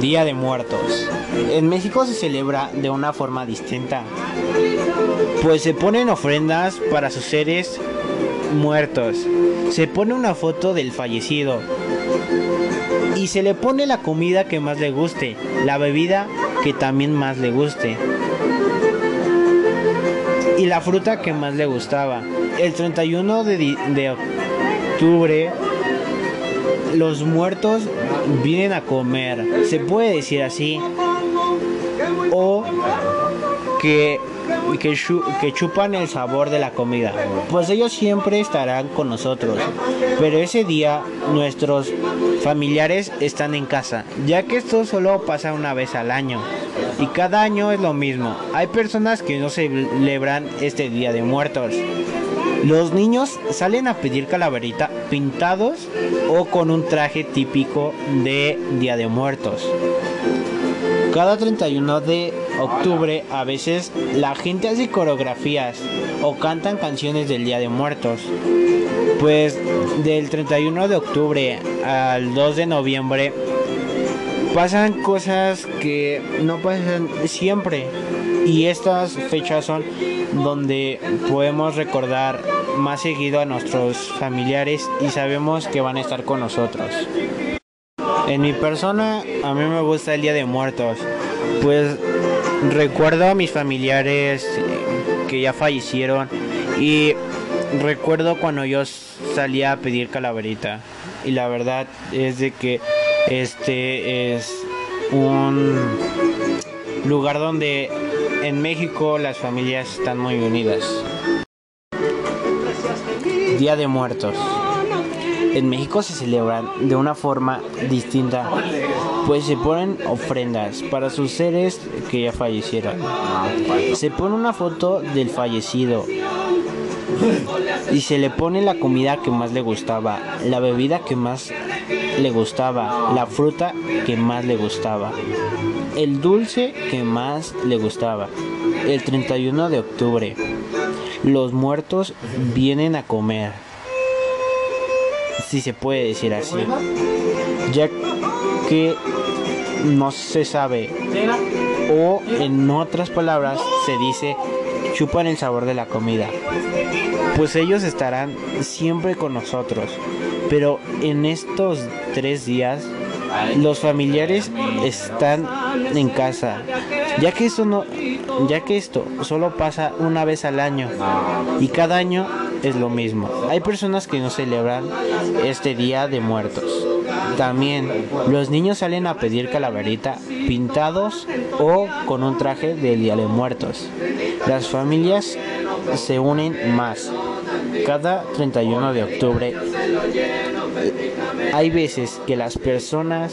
Día de Muertos. En México se celebra de una forma distinta, pues se ponen ofrendas para sus seres muertos. Se pone una foto del fallecido y se le pone la comida que más le guste, la bebida que también más le guste y la fruta que más le gustaba. El 31 de, de octubre los muertos vienen a comer, se puede decir así, o que, que, chupan el sabor de la comida, pues ellos siempre estarán con nosotros, pero ese día nuestros familiares están en casa, ya que esto solo pasa una vez al año. Y cada año es lo mismo. Hay personas que no celebran este Día de Muertos. Los niños salen a pedir calaverita pintados o con un traje típico de Día de Muertos. Cada 31 de octubre a veces la gente hace coreografías o cantan canciones del Día de Muertos. Pues del 31 de octubre al 2 de noviembre pasan cosas que no pasan siempre y estas fechas son donde podemos recordar más seguido a nuestros familiares y sabemos que van a estar con nosotros. En mi persona a mí me gusta el Día de Muertos, pues recuerdo a mis familiares que ya fallecieron y recuerdo cuando yo salía a pedir calaverita y la verdad es de que este es un lugar donde en México las familias están muy unidas. Día de Muertos. En México se celebran de una forma distinta, pues se ponen ofrendas para sus seres que ya fallecieron. Se pone una foto del fallecido y se le pone la comida que más le gustaba, la bebida que más le gustaba, la fruta que más le gustaba, el dulce que más le gustaba. El 31 de octubre, los muertos vienen a comer, si se puede decir así, ya que no se sabe, o en otras palabras se dice chupan el sabor de la comida, pues ellos estarán siempre con nosotros. Pero en estos tres días los familiares están en casa, ya que esto no, ya que esto solo pasa una vez al año y cada año es lo mismo. Hay personas que no celebran este día de muertos. También los niños salen a pedir calaverita pintados o con un traje de día de muertos. Las familias se unen más. Cada 31 de octubre hay veces que las personas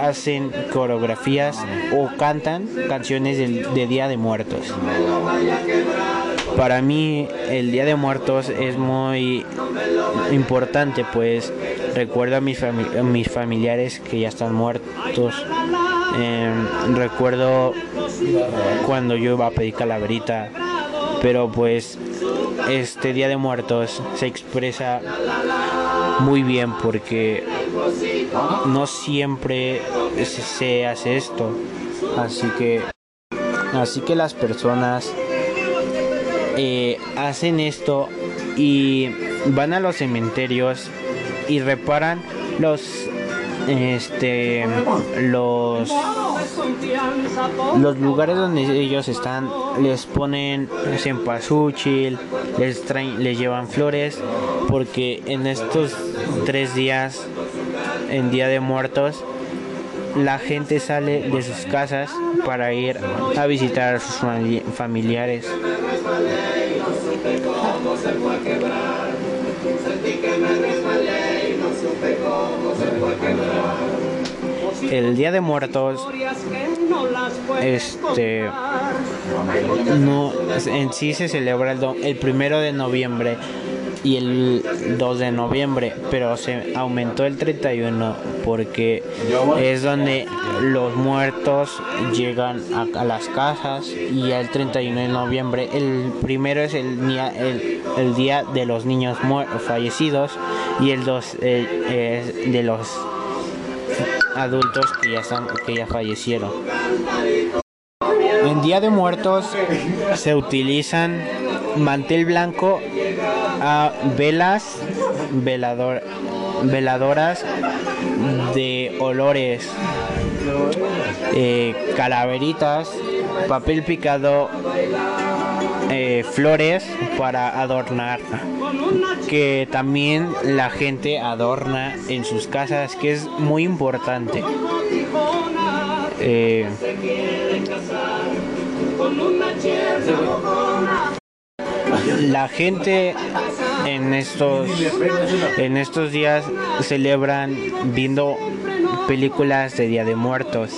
hacen coreografías o cantan canciones de, Día de Muertos. Para mí el Día de Muertos es muy importante, pues recuerdo a mis, mis familiares que ya están muertos. Em, recuerdo cuando yo iba a pedir calaverita, pero pues este Día de Muertos se expresa muy bien porque no siempre se hace esto. Así que, así que las personas eh, hacen esto y van a los cementerios y reparan los este los los lugares donde ellos están. Les ponen cempasúchil les traen les llevan flores porque en estos tres días en día de muertos la gente sale de sus casas para ir a visitar a sus familiares el Día de Muertos este no en sí se celebra el, el primero de noviembre y el 2 de noviembre, pero se aumentó el 31 porque es donde los muertos llegan a, las casas y el 31 de noviembre, el primero es el, el, el día de los niños fallecidos y el 2 es de los adultos que ya, están, que ya fallecieron. En Día de Muertos se utilizan mantel blanco, a velas, velador, veladoras de olores, eh, calaveritas, papel picado, eh, flores para adornar, que también la gente adorna en sus casas, que es muy importante. Eh, la gente en estos en estos días celebran viendo películas de Día de Muertos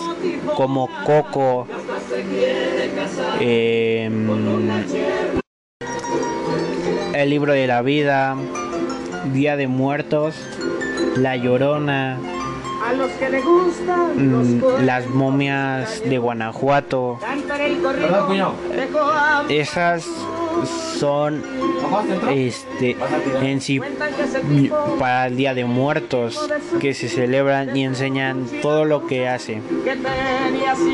como Coco eh, El libro de la vida Día de Muertos La Llorona A los que le gustan los mm, las momias de Guanajuato. Corrido esas son este en sí para el Día de Muertos que se celebran y enseñan todo lo que hace.